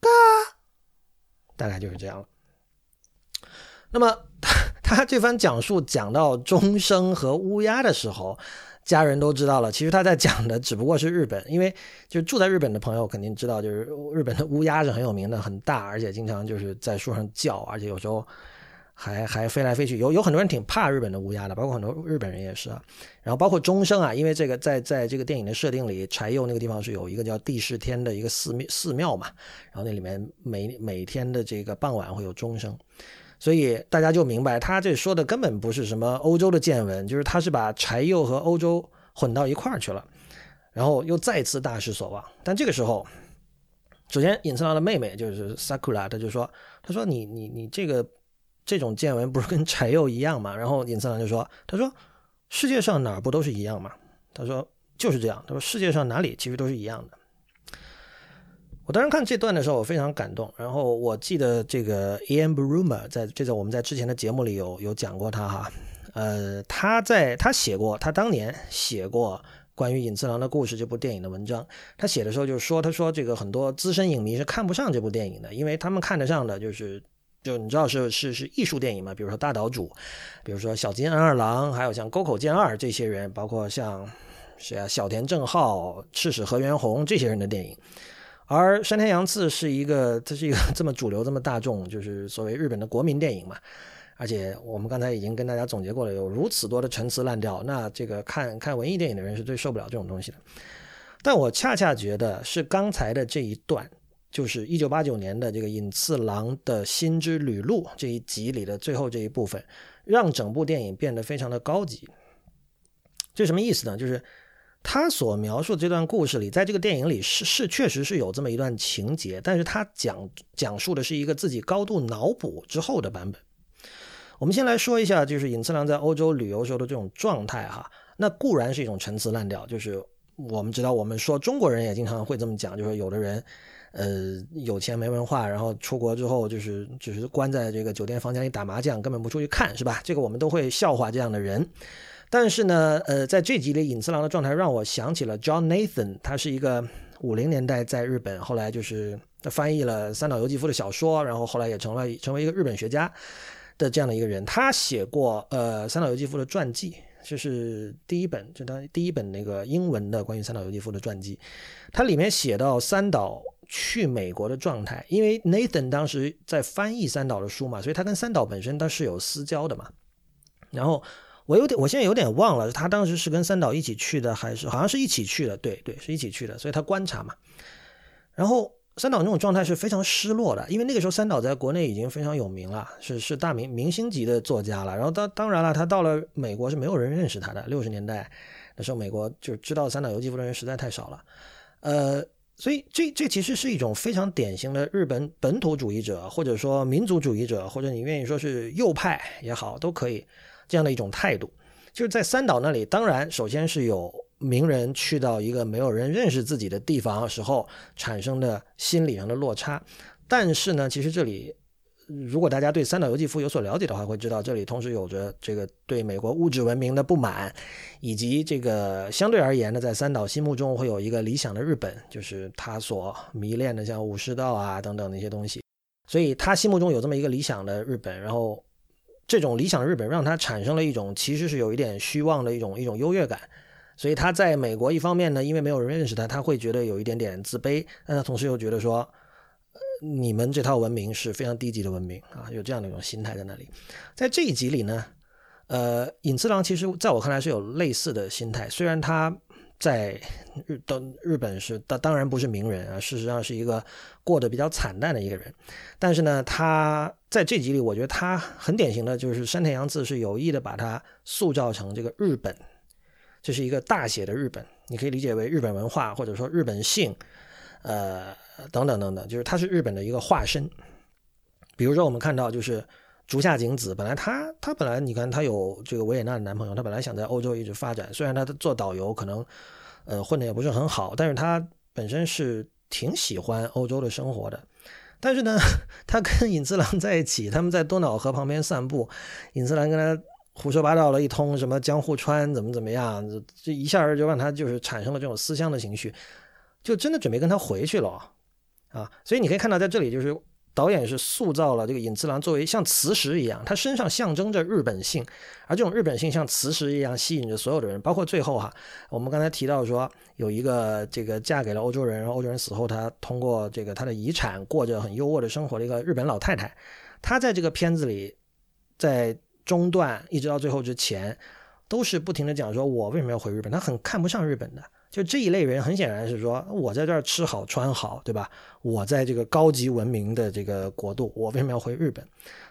嘎，大概就是这样了。那么他这番讲述讲到钟声和乌鸦的时候。家人都知道了，其实他在讲的只不过是日本，因为就住在日本的朋友肯定知道，就是日本的乌鸦是很有名的，很大，而且经常就是在树上叫，而且有时候还还飞来飞去。有有很多人挺怕日本的乌鸦的，包括很多日本人也是啊。然后包括钟声啊，因为这个在在这个电影的设定里，柴又那个地方是有一个叫地势天的一个寺庙寺庙嘛，然后那里面每每天的这个傍晚会有钟声。所以大家就明白，他这说的根本不是什么欧洲的见闻，就是他是把柴又和欧洲混到一块儿去了，然后又再次大失所望。但这个时候，首先尹次郎的妹妹就是 Sakura，他就说：“他说你你你这个这种见闻不是跟柴又一样吗？”然后尹次郎就说：“他说世界上哪儿不都是一样吗？”他说：“就是这样。”他说：“世界上哪里其实都是一样的。”我当时看这段的时候，我非常感动。然后我记得这个 Ian Brummer 在这个我们在之前的节目里有有讲过他哈，呃，他在他写过他当年写过关于尹次郎的故事这部电影的文章。他写的时候就说，他说这个很多资深影迷是看不上这部电影的，因为他们看得上的就是就你知道是是是艺术电影嘛，比如说大岛主，比如说小津安二郎，还有像沟口健二这些人，包括像谁啊小田正浩、赤史和元宏这些人的电影。而山田洋次是一个，这是一个 这么主流、这么大众，就是所谓日本的国民电影嘛。而且我们刚才已经跟大家总结过了，有如此多的陈词滥调，那这个看看文艺电影的人是最受不了这种东西的。但我恰恰觉得是刚才的这一段，就是一九八九年的这个尹次郎的心之旅录这一集里的最后这一部分，让整部电影变得非常的高级。这什么意思呢？就是。他所描述的这段故事里，在这个电影里是是确实是有这么一段情节，但是他讲讲述的是一个自己高度脑补之后的版本。我们先来说一下，就是尹次郎在欧洲旅游时候的这种状态哈。那固然是一种陈词滥调，就是我们知道，我们说中国人也经常会这么讲，就是有的人呃，有钱没文化，然后出国之后就是只是关在这个酒店房间里打麻将，根本不出去看，是吧？这个我们都会笑话这样的人。但是呢，呃，在这集里，尹次郎的状态让我想起了 John Nathan，他是一个五零年代在日本，后来就是翻译了三岛由纪夫的小说，然后后来也成了成为一个日本学家的这样的一个人。他写过呃三岛由纪夫的传记，这是第一本，就当第一本那个英文的关于三岛由纪夫的传记。他里面写到三岛去美国的状态，因为 Nathan 当时在翻译三岛的书嘛，所以他跟三岛本身他是有私交的嘛，然后。我有点，我现在有点忘了，他当时是跟三岛一起去的，还是好像是一起去的？对对，是一起去的，所以他观察嘛。然后三岛那种状态是非常失落的，因为那个时候三岛在国内已经非常有名了，是是大明明星级的作家了。然后当当然了，他到了美国是没有人认识他的。六十年代的时候，美国就知道三岛由纪夫的人实在太少了。呃，所以这这其实是一种非常典型的日本本土主义者，或者说民族主义者，或者你愿意说是右派也好，都可以。这样的一种态度，就是在三岛那里，当然首先是有名人去到一个没有人认识自己的地方时候产生的心理上的落差。但是呢，其实这里，如果大家对三岛由纪夫有所了解的话，会知道这里同时有着这个对美国物质文明的不满，以及这个相对而言呢，在三岛心目中会有一个理想的日本，就是他所迷恋的像武士道啊等等那些东西。所以他心目中有这么一个理想的日本，然后。这种理想日本让他产生了一种其实是有一点虚妄的一种一种优越感，所以他在美国一方面呢，因为没有人认识他，他会觉得有一点点自卑，但他同时又觉得说，你们这套文明是非常低级的文明啊，有这样的一种心态在那里。在这一集里呢，呃，尹次郎其实在我看来是有类似的心态，虽然他。在日的日本是当当然不是名人啊，事实上是一个过得比较惨淡的一个人。但是呢，他在这集里，我觉得他很典型的就是山田洋次是有意的把他塑造成这个日本，这是一个大写的日本，你可以理解为日本文化或者说日本性，呃等等等等，就是他是日本的一个化身。比如说我们看到就是竹下景子，本来她她本来你看她有这个维也纳的男朋友，她本来想在欧洲一直发展，虽然她做导游可能。呃，混的也不是很好，但是她本身是挺喜欢欧洲的生活的。但是呢，他跟尹次郎在一起，他们在多瑙河旁边散步，尹次郎跟他胡说八道了一通，什么江户川怎么怎么样，这一下就让他就是产生了这种思乡的情绪，就真的准备跟他回去了啊！所以你可以看到，在这里就是。导演是塑造了这个尹次郎作为像磁石一样，他身上象征着日本性，而这种日本性像磁石一样吸引着所有的人，包括最后哈，我们刚才提到说有一个这个嫁给了欧洲人，然后欧洲人死后，他通过这个他的遗产过着很优渥的生活的一个日本老太太，她在这个片子里，在中段一直到最后之前，都是不停的讲说，我为什么要回日本？他很看不上日本的。就这一类人，很显然是说，我在这儿吃好穿好，对吧？我在这个高级文明的这个国度，我为什么要回日本？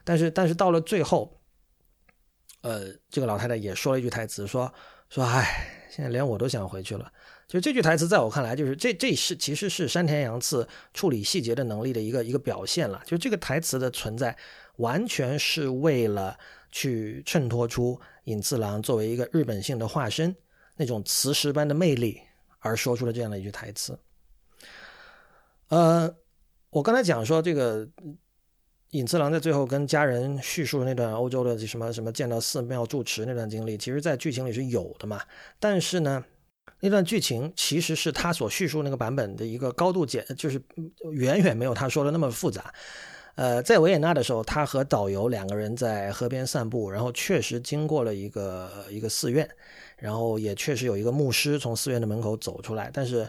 但是，但是到了最后，呃，这个老太太也说了一句台词，说说，哎，现在连我都想回去了。就这句台词，在我看来，就是这这是其实是山田洋次处理细节的能力的一个一个表现了。就这个台词的存在，完全是为了去衬托出尹次郎作为一个日本性的化身那种磁石般的魅力。而说出了这样的一句台词。呃，我刚才讲说这个尹次郎在最后跟家人叙述那段欧洲的什么什么见到寺庙住持那段经历，其实在剧情里是有的嘛。但是呢，那段剧情其实是他所叙述那个版本的一个高度简，就是远远没有他说的那么复杂。呃，在维也纳的时候，他和导游两个人在河边散步，然后确实经过了一个一个寺院。然后也确实有一个牧师从寺院的门口走出来，但是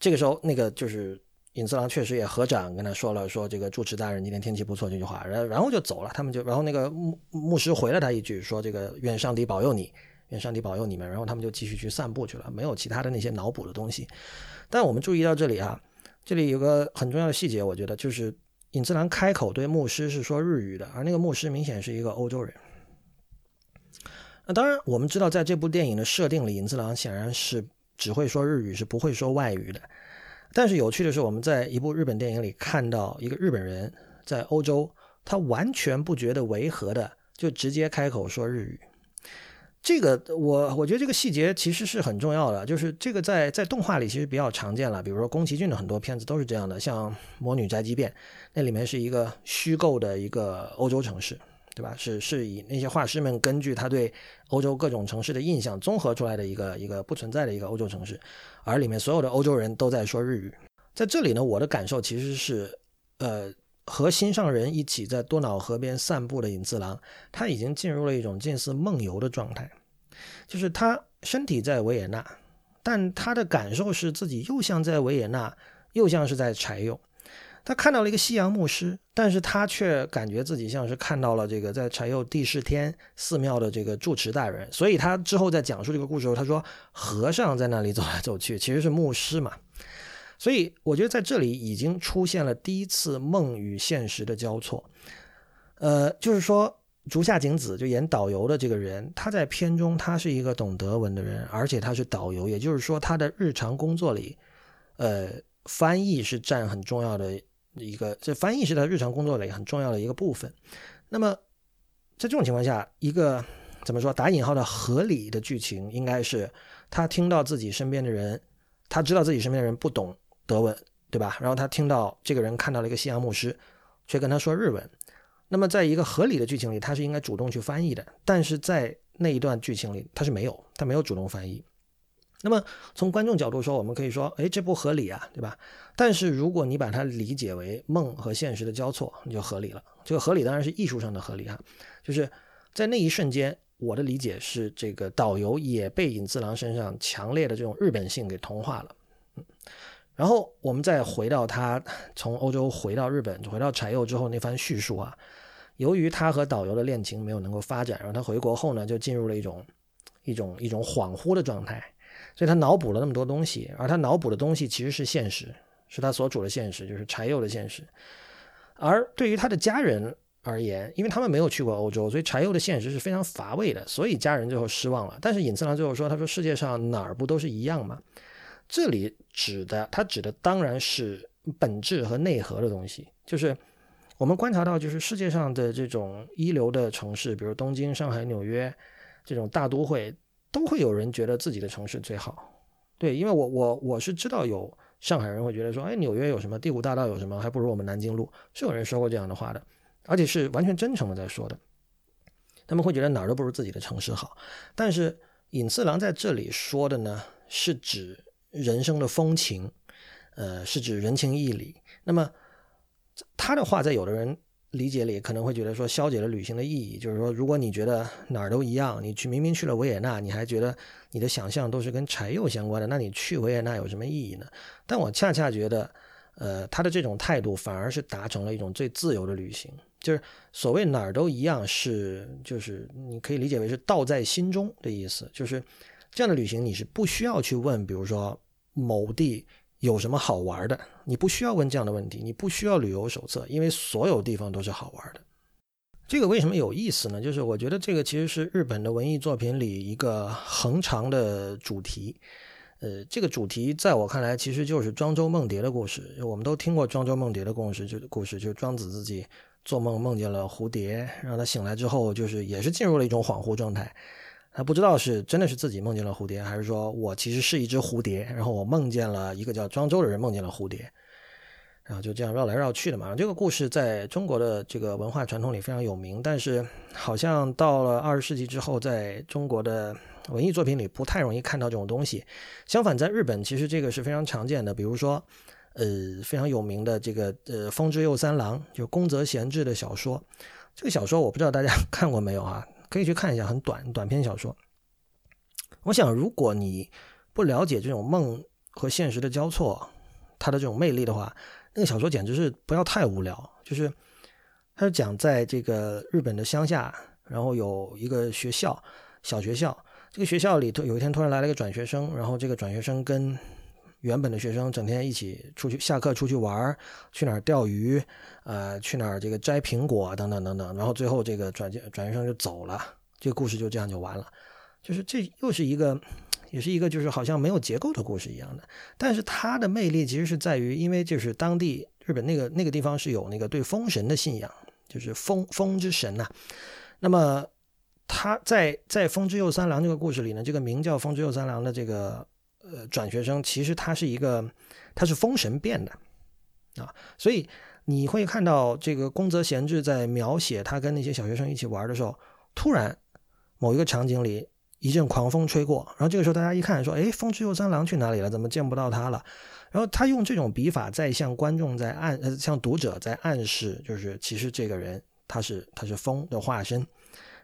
这个时候那个就是尹次郎确实也合掌跟他说了，说这个住持大人今天天气不错这句话，然然后就走了。他们就然后那个牧牧师回了他一句说这个愿上帝保佑你，愿上帝保佑你们。然后他们就继续去散步去了，没有其他的那些脑补的东西。但我们注意到这里啊，这里有个很重要的细节，我觉得就是尹次郎开口对牧师是说日语的，而那个牧师明显是一个欧洲人。那当然，我们知道，在这部电影的设定里，尹次郎显然是只会说日语，是不会说外语的。但是有趣的是，我们在一部日本电影里看到一个日本人在欧洲，他完全不觉得违和的，就直接开口说日语。这个我我觉得这个细节其实是很重要的，就是这个在在动画里其实比较常见了，比如说宫崎骏的很多片子都是这样的，像《魔女宅急便》，那里面是一个虚构的一个欧洲城市，对吧？是是以那些画师们根据他对欧洲各种城市的印象综合出来的一个一个不存在的一个欧洲城市，而里面所有的欧洲人都在说日语。在这里呢，我的感受其实是，呃。和心上人一起在多瑙河边散步的尹次郎，他已经进入了一种近似梦游的状态，就是他身体在维也纳，但他的感受是自己又像在维也纳，又像是在柴又。他看到了一个西洋牧师，但是他却感觉自己像是看到了这个在柴又地势天寺庙的这个住持大人。所以他之后在讲述这个故事时候，他说和尚在那里走来走去，其实是牧师嘛。所以我觉得在这里已经出现了第一次梦与现实的交错，呃，就是说竹下景子就演导游的这个人，他在片中他是一个懂德文的人，而且他是导游，也就是说他的日常工作里，呃，翻译是占很重要的一个，这翻译是他日常工作里很重要的一个部分。那么在这种情况下，一个怎么说打引号的合理的剧情，应该是他听到自己身边的人，他知道自己身边的人不懂。德文对吧？然后他听到这个人看到了一个西洋牧师，却跟他说日文。那么在一个合理的剧情里，他是应该主动去翻译的。但是在那一段剧情里，他是没有，他没有主动翻译。那么从观众角度说，我们可以说，哎，这不合理啊，对吧？但是如果你把它理解为梦和现实的交错，你就合理了。这个合理当然是艺术上的合理啊，就是在那一瞬间，我的理解是，这个导游也被尹次郎身上强烈的这种日本性给同化了。嗯。然后我们再回到他从欧洲回到日本，回到柴又之后那番叙述啊，由于他和导游的恋情没有能够发展，然后他回国后呢，就进入了一种一种一种恍惚的状态，所以他脑补了那么多东西，而他脑补的东西其实是现实，是他所处的现实，就是柴又的现实。而对于他的家人而言，因为他们没有去过欧洲，所以柴又的现实是非常乏味的，所以家人最后失望了。但是尹次郎最后说：“他说世界上哪儿不都是一样吗？”这里指的，它指的当然是本质和内核的东西。就是我们观察到，就是世界上的这种一流的城市，比如东京、上海、纽约这种大都会，都会有人觉得自己的城市最好。对，因为我我我是知道有上海人会觉得说，哎，纽约有什么，第五大道有什么，还不如我们南京路，是有人说过这样的话的，而且是完全真诚的在说的。他们会觉得哪儿都不如自己的城市好。但是尹次郎在这里说的呢，是指。人生的风情，呃，是指人情义理。那么他的话，在有的人理解里，可能会觉得说，消解了旅行的意义。就是说，如果你觉得哪儿都一样，你去明明去了维也纳，你还觉得你的想象都是跟柴又相关的，那你去维也纳有什么意义呢？但我恰恰觉得，呃，他的这种态度反而是达成了一种最自由的旅行。就是所谓哪儿都一样，是就是你可以理解为是道在心中的意思。就是这样的旅行，你是不需要去问，比如说。某地有什么好玩的？你不需要问这样的问题，你不需要旅游手册，因为所有地方都是好玩的。这个为什么有意思呢？就是我觉得这个其实是日本的文艺作品里一个恒长的主题。呃，这个主题在我看来其实就是庄周梦蝶的故事。我们都听过庄周梦蝶的故事，就故事就是庄子自己做梦梦见了蝴蝶，让他醒来之后就是也是进入了一种恍惚状态。他不知道是真的是自己梦见了蝴蝶，还是说我其实是一只蝴蝶，然后我梦见了一个叫庄周的人梦见了蝴蝶，然后就这样绕来绕去的嘛。这个故事在中国的这个文化传统里非常有名，但是好像到了二十世纪之后，在中国的文艺作品里不太容易看到这种东西。相反，在日本其实这个是非常常见的，比如说，呃，非常有名的这个呃风之右三郎，就宫泽贤治的小说。这个小说我不知道大家 看过没有啊？可以去看一下，很短短篇小说。我想，如果你不了解这种梦和现实的交错，它的这种魅力的话，那个小说简直是不要太无聊。就是，他是讲在这个日本的乡下，然后有一个学校，小学校。这个学校里头有一天突然来了一个转学生，然后这个转学生跟原本的学生整天一起出去下课出去玩，去哪儿钓鱼。呃，去哪儿这个摘苹果等等等等，然后最后这个转转学生就走了，这个故事就这样就完了。就是这又是一个，也是一个就是好像没有结构的故事一样的。但是它的魅力其实是在于，因为就是当地日本那个那个地方是有那个对风神的信仰，就是风风之神呐。那么他在在风之右三郎这个故事里呢，这个名叫风之右三郎的这个呃转学生，其实他是一个他是封神变的啊，所以你会看到这个宫泽贤治在描写他跟那些小学生一起玩的时候，突然某一个场景里一阵狂风吹过，然后这个时候大家一看说，哎，风之右三郎去哪里了？怎么见不到他了？然后他用这种笔法在向观众在暗呃向读者在暗示，就是其实这个人他是他是风的化身，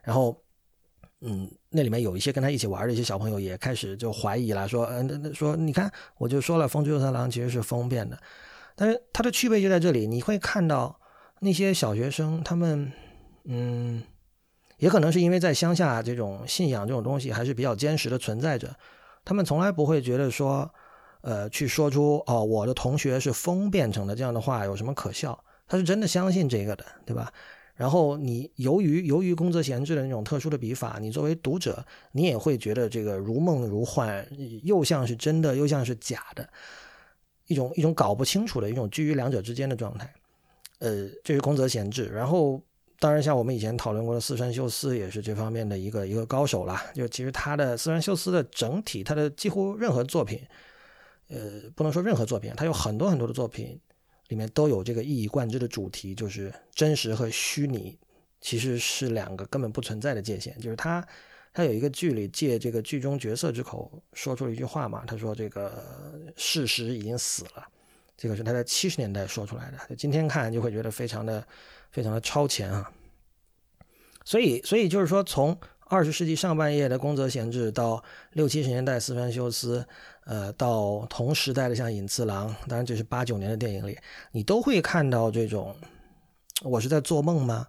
然后。嗯，那里面有一些跟他一起玩的一些小朋友也开始就怀疑了，说，嗯，那那说，你看，我就说了，风之右三郎其实是风变的，但是它的区别就在这里，你会看到那些小学生，他们，嗯，也可能是因为在乡下，这种信仰这种东西还是比较坚实的存在着，他们从来不会觉得说，呃，去说出哦，我的同学是风变成的这样的话有什么可笑，他是真的相信这个的，对吧？然后你由于由于宫泽贤治的那种特殊的笔法，你作为读者，你也会觉得这个如梦如幻，又像是真的，又像是假的，一种一种搞不清楚的一种居于两者之间的状态。呃，这是宫泽贤治。然后，当然像我们以前讨论过的四川修斯也是这方面的一个一个高手啦。就其实他的四川修斯的整体，他的几乎任何作品，呃，不能说任何作品，他有很多很多的作品。里面都有这个一以贯之的主题，就是真实和虚拟其实是两个根本不存在的界限。就是他，他有一个剧里借这个剧中角色之口说出了一句话嘛，他说这个事实已经死了，这个是他在七十年代说出来的，今天看就会觉得非常的非常的超前啊。所以，所以就是说从。二十世纪上半叶的宫泽贤治，到六七十年代四川修斯，呃，到同时代的像尹次郎，当然这是八九年的电影里，你都会看到这种，我是在做梦吗？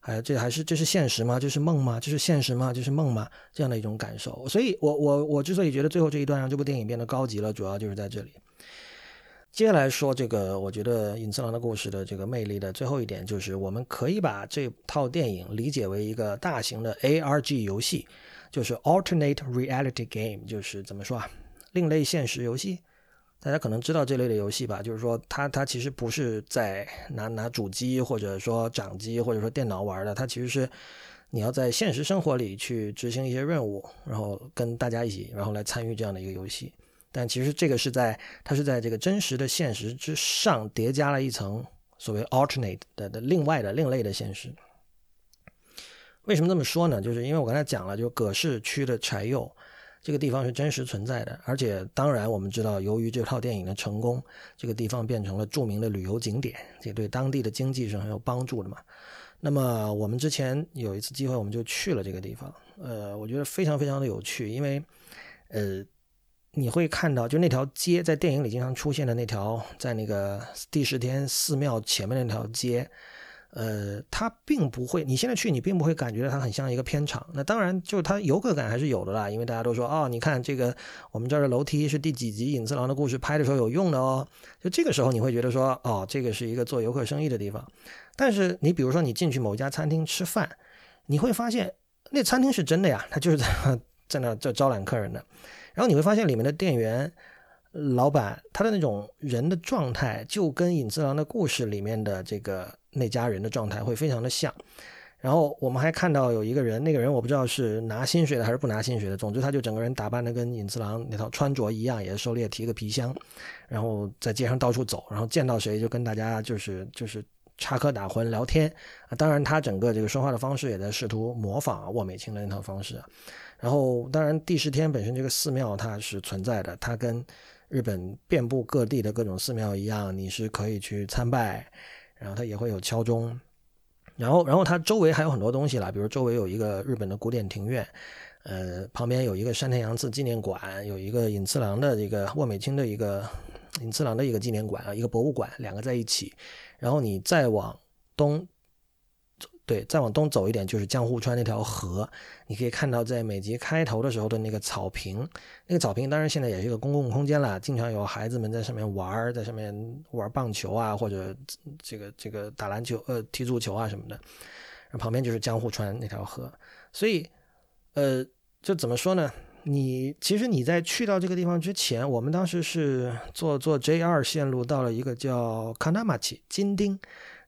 哎，这还是这是现实吗？这是梦吗？这是现实吗？这是梦吗？这样的一种感受。所以，我我我之所以觉得最后这一段让这部电影变得高级了，主要就是在这里。接下来说这个，我觉得尹次郎的故事的这个魅力的最后一点，就是我们可以把这套电影理解为一个大型的 ARG 游戏，就是 Alternate Reality Game，就是怎么说啊，另类现实游戏。大家可能知道这类的游戏吧？就是说，它它其实不是在拿拿主机或者说掌机或者说电脑玩的，它其实是你要在现实生活里去执行一些任务，然后跟大家一起，然后来参与这样的一个游戏。但其实这个是在它是在这个真实的现实之上叠加了一层所谓 alternate 的的另外的另类的现实。为什么这么说呢？就是因为我刚才讲了，就葛饰区的柴右这个地方是真实存在的，而且当然我们知道，由于这套电影的成功，这个地方变成了著名的旅游景点，这对当地的经济是很有帮助的嘛。那么我们之前有一次机会，我们就去了这个地方，呃，我觉得非常非常的有趣，因为呃。你会看到，就那条街，在电影里经常出现的那条，在那个第十天寺庙前面那条街，呃，它并不会，你现在去，你并不会感觉到它很像一个片场。那当然，就它游客感还是有的啦，因为大家都说，哦，你看这个，我们这儿的楼梯是第几集《隐次郎的故事》拍的时候有用的哦。就这个时候，你会觉得说，哦，这个是一个做游客生意的地方。但是你比如说，你进去某一家餐厅吃饭，你会发现那餐厅是真的呀，它就是在在那这招揽客人的。然后你会发现里面的店员、老板，他的那种人的状态，就跟《尹次郎的故事》里面的这个那家人的状态会非常的像。然后我们还看到有一个人，那个人我不知道是拿薪水的还是不拿薪水的，总之他就整个人打扮的跟隐次郎那套穿着一样，也是狩猎提个皮箱，然后在街上到处走，然后见到谁就跟大家就是就是插科打诨聊天啊。当然他整个这个说话的方式也在试图模仿沃美清的那套方式。然后，当然，第十天本身这个寺庙它是存在的，它跟日本遍布各地的各种寺庙一样，你是可以去参拜，然后它也会有敲钟，然后，然后它周围还有很多东西啦，比如周围有一个日本的古典庭院，呃，旁边有一个山田洋次纪念馆，有一个隐次郎的这个沃美清的一个隐次郎的一个纪念馆啊，一个博物馆，两个在一起，然后你再往东。对，再往东走一点就是江户川那条河，你可以看到在每集开头的时候的那个草坪，那个草坪当然现在也是一个公共空间了，经常有孩子们在上面玩，在上面玩棒球啊，或者这个这个打篮球、呃踢足球啊什么的。旁边就是江户川那条河，所以呃，就怎么说呢？你其实你在去到这个地方之前，我们当时是坐坐 JR 线路到了一个叫 Kanamachi 金町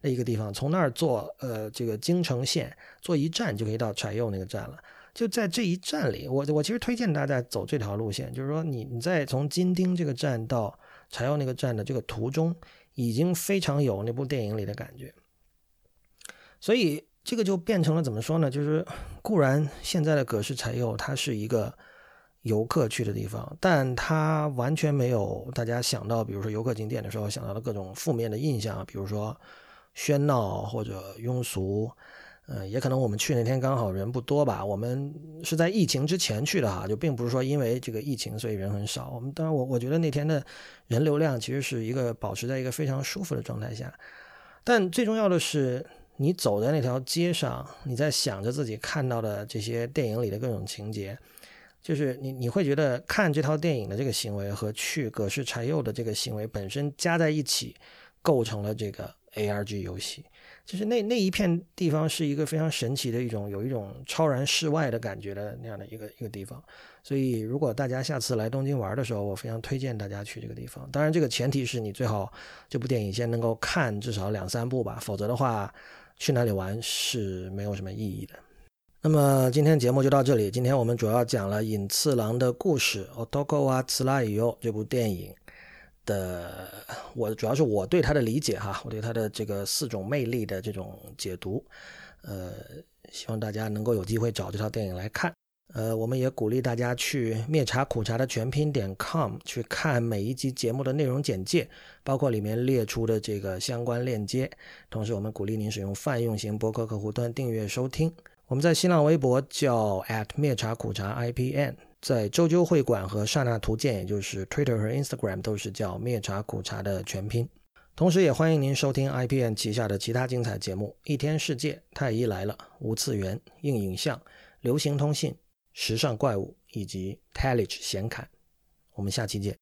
一个地方，从那儿坐呃这个京城线坐一站就可以到柴右那个站了。就在这一站里，我我其实推荐大家走这条路线，就是说你你在从金町这个站到柴右那个站的这个途中，已经非常有那部电影里的感觉。所以这个就变成了怎么说呢？就是固然现在的葛饰柴右它是一个游客去的地方，但它完全没有大家想到，比如说游客景点的时候想到的各种负面的印象，比如说喧闹或者庸俗。嗯，也可能我们去那天刚好人不多吧。我们是在疫情之前去的哈，就并不是说因为这个疫情所以人很少。我们当然我我觉得那天的人流量其实是一个保持在一个非常舒服的状态下。但最重要的是，你走在那条街上，你在想着自己看到的这些电影里的各种情节，就是你你会觉得看这套电影的这个行为和去葛饰柴右的这个行为本身加在一起，构成了这个 ARG 游戏。就是那那一片地方是一个非常神奇的一种，有一种超然世外的感觉的那样的一个一个地方。所以，如果大家下次来东京玩的时候，我非常推荐大家去这个地方。当然，这个前提是你最好这部电影先能够看至少两三部吧，否则的话，去哪里玩是没有什么意义的。那么今天节目就到这里。今天我们主要讲了隐次郎的故事《Otoko wa Tsurai yo》这部电影。的，我主要是我对他的理解哈，我对他的这个四种魅力的这种解读，呃，希望大家能够有机会找这套电影来看。呃，我们也鼓励大家去灭茶苦茶的全拼点 com 去看每一集节目的内容简介，包括里面列出的这个相关链接。同时，我们鼓励您使用泛用型博客客户端订阅收听。我们在新浪微博叫 at 灭茶苦茶 IPN。在周究会馆和刹那图鉴，也就是 Twitter 和 Instagram，都是叫灭茶苦茶的全拼。同时，也欢迎您收听 IPN 旗下的其他精彩节目：一天世界、太医来了、无次元、硬影像、流行通信、时尚怪物以及 talige 显侃。我们下期见。